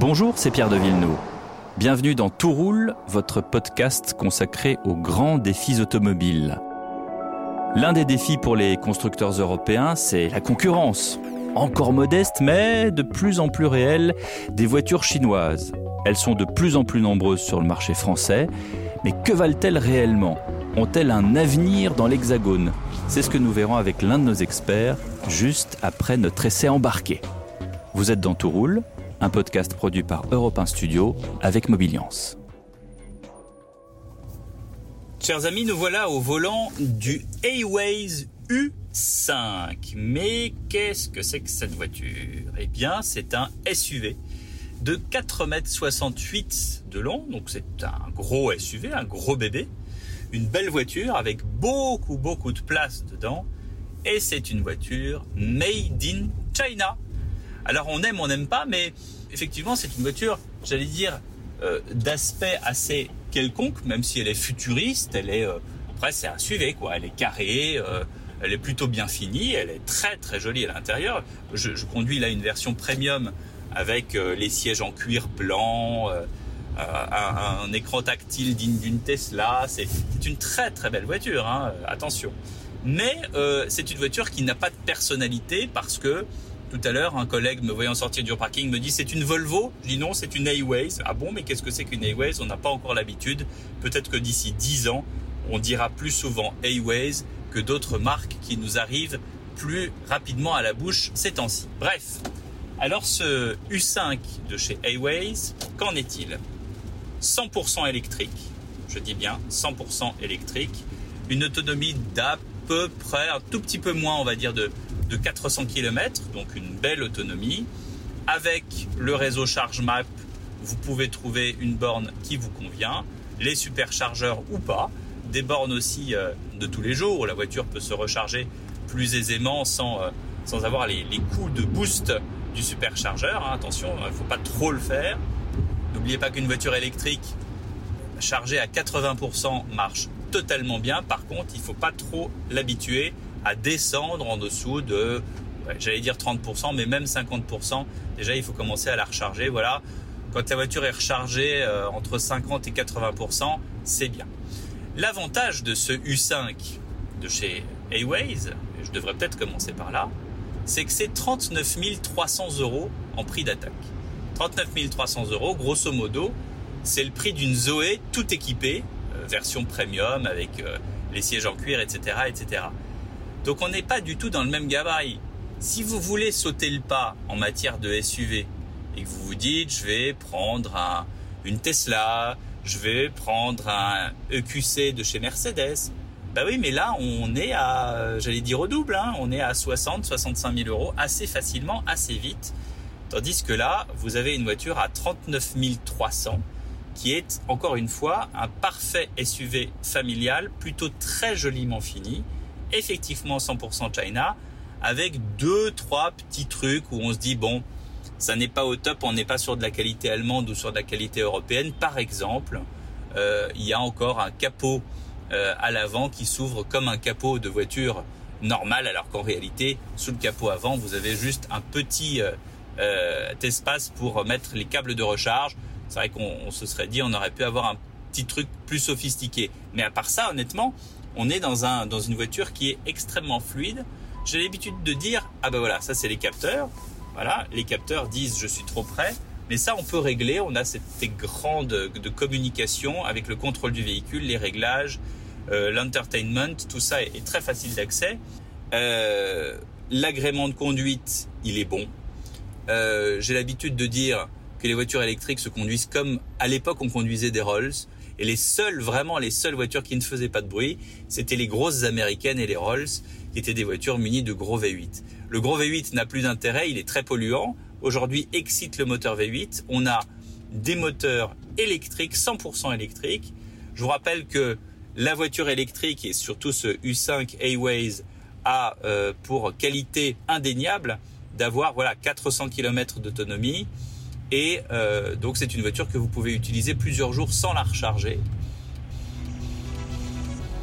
Bonjour, c'est Pierre de Villeneuve. Bienvenue dans Tout roule, votre podcast consacré aux grands défis automobiles. L'un des défis pour les constructeurs européens, c'est la concurrence. Encore modeste, mais de plus en plus réelle, des voitures chinoises. Elles sont de plus en plus nombreuses sur le marché français, mais que valent-elles réellement? Ont-elles un avenir dans l'Hexagone? C'est ce que nous verrons avec l'un de nos experts, juste après notre essai embarqué. Vous êtes dans Tout roule, un podcast produit par Europe 1 Studio avec Mobiliance. Chers amis, nous voilà au volant du A-Ways U5. Mais qu'est-ce que c'est que cette voiture? Eh bien, c'est un SUV de 4,68 m de long, donc c'est un gros SUV, un gros bébé, une belle voiture avec beaucoup beaucoup de place dedans, et c'est une voiture made in China. Alors on aime, on n'aime pas, mais effectivement c'est une voiture, j'allais dire, euh, d'aspect assez quelconque, même si elle est futuriste, elle est, euh, après c'est un SUV quoi, elle est carrée, euh, elle est plutôt bien finie, elle est très très jolie à l'intérieur. Je, je conduis là une version premium avec euh, les sièges en cuir blanc, euh, un, un, écran tactile digne d'une Tesla. C'est une très très belle voiture, hein, attention. Mais euh, c'est une voiture qui n'a pas de personnalité parce que tout à l'heure, un collègue me voyant sortir du parking me dit c'est une Volvo. Je dis non, c'est une A-Ways. Ah bon, mais qu'est-ce que c'est qu'une A-Ways On n'a pas encore l'habitude. Peut-être que d'ici 10 ans, on dira plus souvent A-Ways que d'autres marques qui nous arrivent plus rapidement à la bouche ces temps-ci. Bref, alors ce U5 de chez A-Ways, qu'en est-il? 100% électrique, je dis bien 100% électrique, une autonomie d'à peu près, un tout petit peu moins on va dire de, de 400 km, donc une belle autonomie. Avec le réseau ChargeMap, vous pouvez trouver une borne qui vous convient, les superchargeurs ou pas, des bornes aussi euh, de tous les jours, où la voiture peut se recharger plus aisément sans, euh, sans avoir les, les coups de boost du superchargeur. Hein, attention, il ne faut pas trop le faire. N'oubliez pas qu'une voiture électrique chargée à 80% marche totalement bien. Par contre, il faut pas trop l'habituer à descendre en dessous de, j'allais dire 30%, mais même 50%. Déjà, il faut commencer à la recharger. Voilà. Quand la voiture est rechargée euh, entre 50 et 80%, c'est bien. L'avantage de ce U5 de chez A-Ways, je devrais peut-être commencer par là, c'est que c'est 39 300 euros en prix d'attaque. 39 300 euros, grosso modo, c'est le prix d'une Zoé tout équipée, euh, version premium avec euh, les sièges en cuir, etc., etc. Donc on n'est pas du tout dans le même gabarit. Si vous voulez sauter le pas en matière de SUV et que vous vous dites je vais prendre un, une Tesla, je vais prendre un EQC de chez Mercedes, bah oui, mais là, on est à, j'allais dire au double, hein, on est à 60, 65 000 euros assez facilement, assez vite. Tandis que là, vous avez une voiture à 39 300 qui est, encore une fois, un parfait SUV familial, plutôt très joliment fini, effectivement 100% China, avec deux, trois petits trucs où on se dit, bon, ça n'est pas au top, on n'est pas sur de la qualité allemande ou sur de la qualité européenne. Par exemple, euh, il y a encore un capot euh, à l'avant qui s'ouvre comme un capot de voiture normale, alors qu'en réalité, sous le capot avant, vous avez juste un petit euh, euh, espace pour mettre les câbles de recharge. C'est vrai qu'on se serait dit, on aurait pu avoir un petit truc plus sophistiqué. Mais à part ça, honnêtement, on est dans un dans une voiture qui est extrêmement fluide. J'ai l'habitude de dire, ah ben voilà, ça c'est les capteurs. Voilà, les capteurs disent je suis trop près. Mais ça, on peut régler. On a cette écran de, communication avec le contrôle du véhicule, les réglages, euh, l'entertainment, tout ça est, est très facile d'accès. Euh, L'agrément de conduite, il est bon. Euh, J'ai l'habitude de dire que les voitures électriques se conduisent comme à l'époque on conduisait des Rolls. Et les seules, vraiment les seules voitures qui ne faisaient pas de bruit, c'était les grosses américaines et les Rolls, qui étaient des voitures munies de gros V8. Le gros V8 n'a plus d'intérêt, il est très polluant. Aujourd'hui, excite le moteur V8. On a des moteurs électriques, 100% électriques. Je vous rappelle que la voiture électrique et surtout ce U5 A-Ways a euh, pour qualité indéniable d'avoir voilà 400 km d'autonomie et euh, donc c'est une voiture que vous pouvez utiliser plusieurs jours sans la recharger.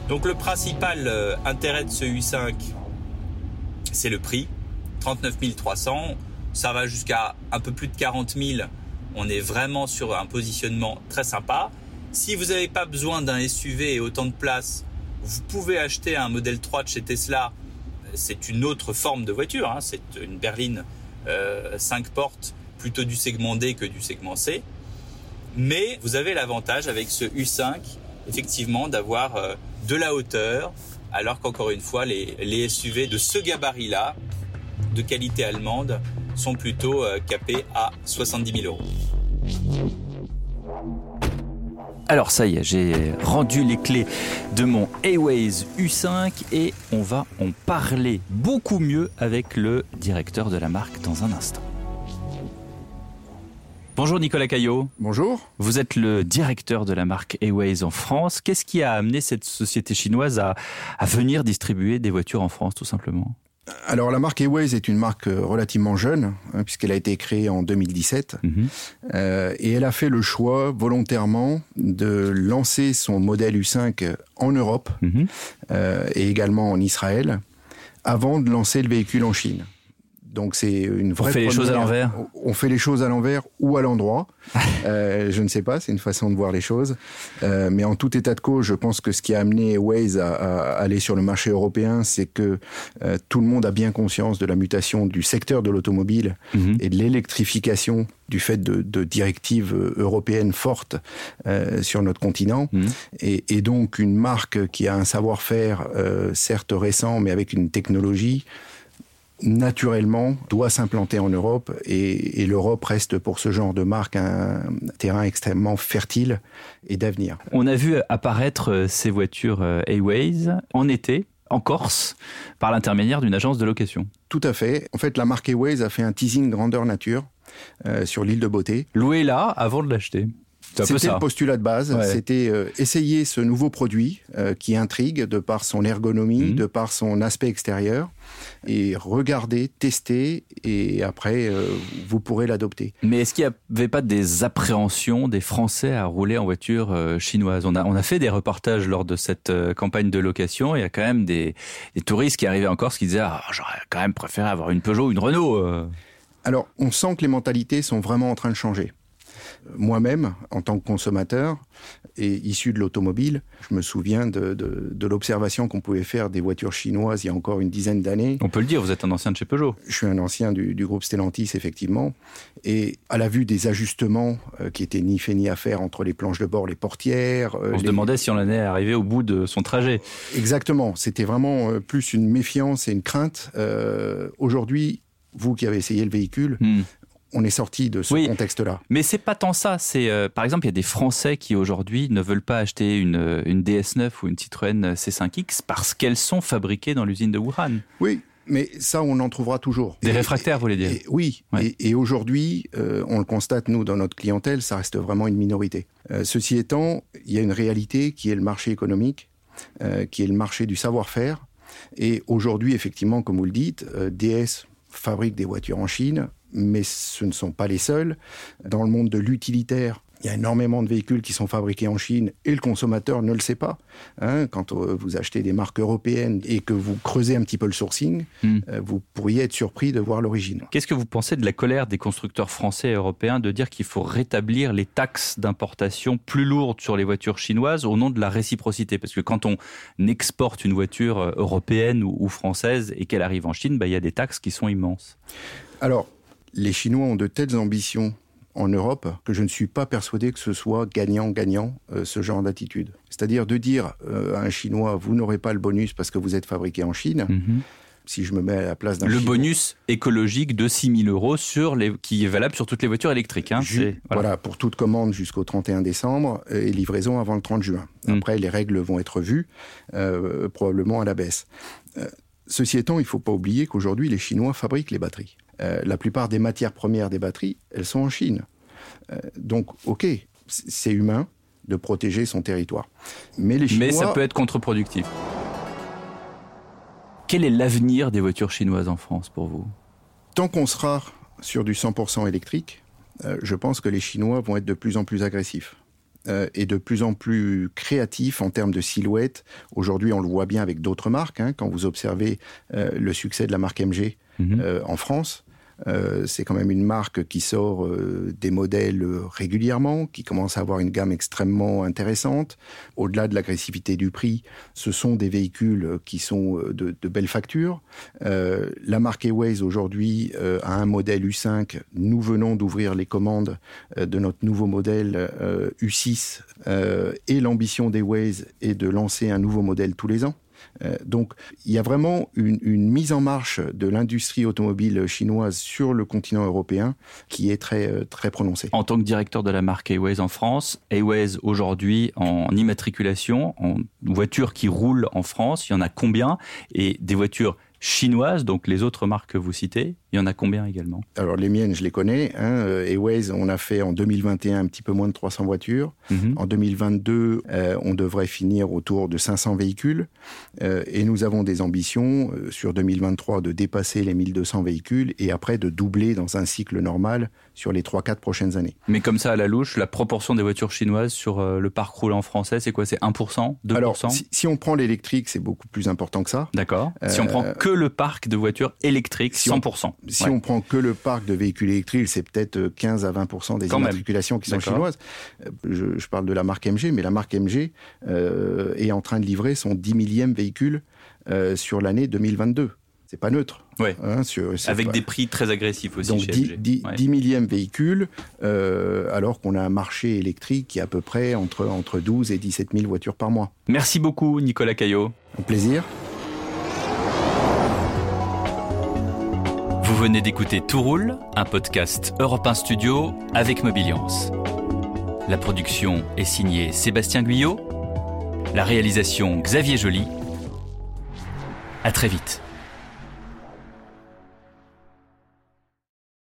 Donc le principal euh, intérêt de ce U5 c'est le prix 39 300 ça va jusqu'à un peu plus de 40 000 On est vraiment sur un positionnement très sympa. Si vous n'avez pas besoin d'un SUV et autant de place, vous pouvez acheter un modèle 3 de chez Tesla. C'est une autre forme de voiture. Hein. C'est une berline 5 euh, portes, plutôt du segment D que du segment C. Mais vous avez l'avantage avec ce U5, effectivement, d'avoir euh, de la hauteur, alors qu'encore une fois, les, les SUV de ce gabarit-là, de qualité allemande, sont plutôt euh, capés à 70 000 euros. Alors ça y est, j'ai rendu les clés de mon Airways U5 et on va en parler beaucoup mieux avec le directeur de la marque dans un instant. Bonjour Nicolas Caillot. Bonjour. Vous êtes le directeur de la marque Airways en France. Qu'est-ce qui a amené cette société chinoise à, à venir distribuer des voitures en France tout simplement? Alors la marque Airways est une marque euh, relativement jeune, hein, puisqu'elle a été créée en 2017, mhm. euh, et elle a fait le choix volontairement de lancer son modèle U5 en Europe mhm. euh, et également en Israël, avant de lancer le véhicule en Chine. Donc c'est une vraie. On fait les choses à l'envers. On fait les choses à l'envers ou à l'endroit. euh, je ne sais pas, c'est une façon de voir les choses. Euh, mais en tout état de cause, je pense que ce qui a amené Waze à, à aller sur le marché européen, c'est que euh, tout le monde a bien conscience de la mutation du secteur de l'automobile mhm. et de l'électrification du fait de, de, directives européennes fortes euh, sur notre continent. Mhm. Et, et, donc une marque qui a un savoir-faire euh, certes récent, mais avec une technologie naturellement, doit s'implanter en Europe et, l'Europe reste pour ce genre de marque un terrain extrêmement fertile et d'avenir. On a vu apparaître euh, ces voitures euh, Airways en été en Corse par l'intermédiaire d'une agence de location. Tout à fait. En fait, la marque Airways a fait un teasing grandeur nature euh, sur l'île de Beauté. Loué là avant de l'acheter. C'était le postulat de base, c'était euh, essayer ce nouveau produit euh, qui intrigue de par son ergonomie, mhm. de par son aspect extérieur, et regarder, tester, et après, euh, vous pourrez l'adopter. Mais est-ce qu'il n'y avait pas des appréhensions des Français à rouler en voiture chinoise? On a, on a fait des reportages lors de cette campagne de location, il y a quand même des, des touristes qui arrivaient en Corse qui disaient ah, j'aurais quand même préféré avoir une Peugeot ou une Renault. Alors, on sent que les mentalités sont vraiment en train de changer moi-même, en tant que consommateur et issu de l'automobile, je me souviens de, de, de l'observation qu'on pouvait faire des voitures chinoises il y a encore une dizaine d'années. On peut le dire, vous êtes un ancien de chez Peugeot. Je suis un ancien du, du groupe Stellantis, effectivement. Et à la vue des ajustements euh, qui étaient ni fait ni à faire entre les planches de bord, les portières... Euh, on se demandait si on en est arrivé au bout de son trajet. Exactement. C'était vraiment euh, plus une méfiance et une crainte. Aujourd'hui, vous qui avez essayé le véhicule, hmm on est sorti de ce oui, contexte-là. Mais c'est pas tant ça. C'est euh, par exemple, il y a des Français qui aujourd'hui ne veulent pas acheter une, une DS9 ou une Citroën C5X parce qu'elles sont fabriquées dans l'usine de Wuhan. Oui. Mais ça, on en trouvera toujours. Des et, réfractaires, vous voulez dire et, Oui. Ouais. Et, aujourd'hui, euh, on le constate, nous, dans notre clientèle, ça reste vraiment une minorité. Euh, ceci étant, il y a une réalité qui est le marché économique, euh, qui est le marché du savoir-faire. Et aujourd'hui, effectivement, comme vous le dites, euh, DS fabrique des voitures en Chine, mais ce ne sont pas les seuls. Dans le monde de l'utilitaire, il y a énormément de véhicules qui sont fabriqués en Chine et le consommateur ne le sait pas. Hein, quand euh, vous achetez des marques européennes et que vous creusez un petit peu le sourcing, mm. euh, vous pourriez être surpris de voir l'origine. Qu'est-ce que vous pensez de la colère des constructeurs français et européens de dire qu'il faut rétablir les taxes d'importation plus lourdes sur les voitures chinoises au nom de la réciprocité? Parce que quand on exporte une voiture euh, européenne ou, ou française et qu'elle arrive en Chine, bah, il y a des taxes qui sont immenses. Alors, les Chinois ont de telles ambitions en Europe que je ne suis pas persuadé que ce soit gagnant-gagnant euh, ce genre d'attitude. C'est-à-dire de dire euh, à un Chinois, vous n'aurez pas le bonus parce que vous êtes fabriqué en Chine. Mm -hmm. Si je me mets à la place d'un Le Chinois, bonus écologique de 6 000 euros sur les, qui est valable sur toutes les voitures électriques. Hein, voilà. voilà, pour toute commande jusqu'au 31 décembre et livraison avant le 30 juin. Après, mm. les règles vont être vues, euh, probablement à la baisse. Euh, ceci étant, il ne faut pas oublier qu'aujourd'hui, les Chinois fabriquent les batteries. Euh, la plupart des matières premières des batteries, elles sont en Chine. Euh, donc, ok, c'est humain de protéger son territoire. Mais, les Chinois... Mais ça peut être contre-productif. Quel est l'avenir des voitures chinoises en France pour vous? Tant qu'on sera sur du 100% électrique, euh, je pense que les Chinois vont être de plus en plus agressifs euh, et de plus en plus créatifs en termes de silhouette. Aujourd'hui, on le voit bien avec d'autres marques. Hein, quand vous observez euh, le succès de la marque MG mm -hmm. euh, en France, Euh, c'est quand même une marque qui sort euh, des modèles régulièrement, qui commence à avoir une gamme extrêmement intéressante. Au-delà de l'agressivité du prix, ce sont des véhicules qui sont de, de belles factures. la marque Airways aujourd'hui a un modèle U5. Nous venons d'ouvrir les commandes de notre nouveau modèle U6 et l'ambition d'Airways est de lancer un nouveau modèle tous les ans. Euh, donc il y a vraiment une, mise en marche de l'industrie automobile chinoise sur le continent européen qui est très, euh, très prononcée. En tant que directeur de la marque Airways en France, Airways aujourd'hui en immatriculation, en voitures qui roulent en France, il y en a combien? Et des voitures chinoises, donc les autres marques que vous citez, il y en a combien également? Alors les miennes, je les connais. Hein. Euh, Airways, on a fait en 2021 un petit peu moins de 300 voitures. Mhm. En 2022, euh, on devrait finir autour de 500 véhicules. Euh, et nous avons des ambitions sur 2023 de dépasser les 1200 véhicules et après de doubler dans un cycle normal sur les 3-4 prochaines années. Mais comme ça, à la louche, la proportion des voitures chinoises sur le parc roulant français, c'est quoi? C'est 1% 2% Alors, si, on prend l'électrique, c'est beaucoup plus important que ça. D'accord. Si on prend que le parc de voitures électriques, 100% si on prend que le parc de véhicules électriques, c'est peut-être 15 à 20% des immatriculations qui sont chinoises. Euh, je, parle de la marque MG, mais la marque MG euh, est en train de livrer son 10 millième véhicule euh, sur l'année 2022. C'est pas neutre. Ouais. Hein, Avec des prix très agressifs aussi. Donc 10, 10, millièmes véhicules, alors qu'on a un marché électrique qui est à peu près entre, entre 12 et 17 000 voitures par mois. Merci beaucoup, Nicolas Caillot. Un plaisir. Vous venez d'écouter Tout roule, un podcast Europe 1 Studio avec Mobiliance. La production est signée Sébastien Guyot, la réalisation Xavier Joly. À très vite.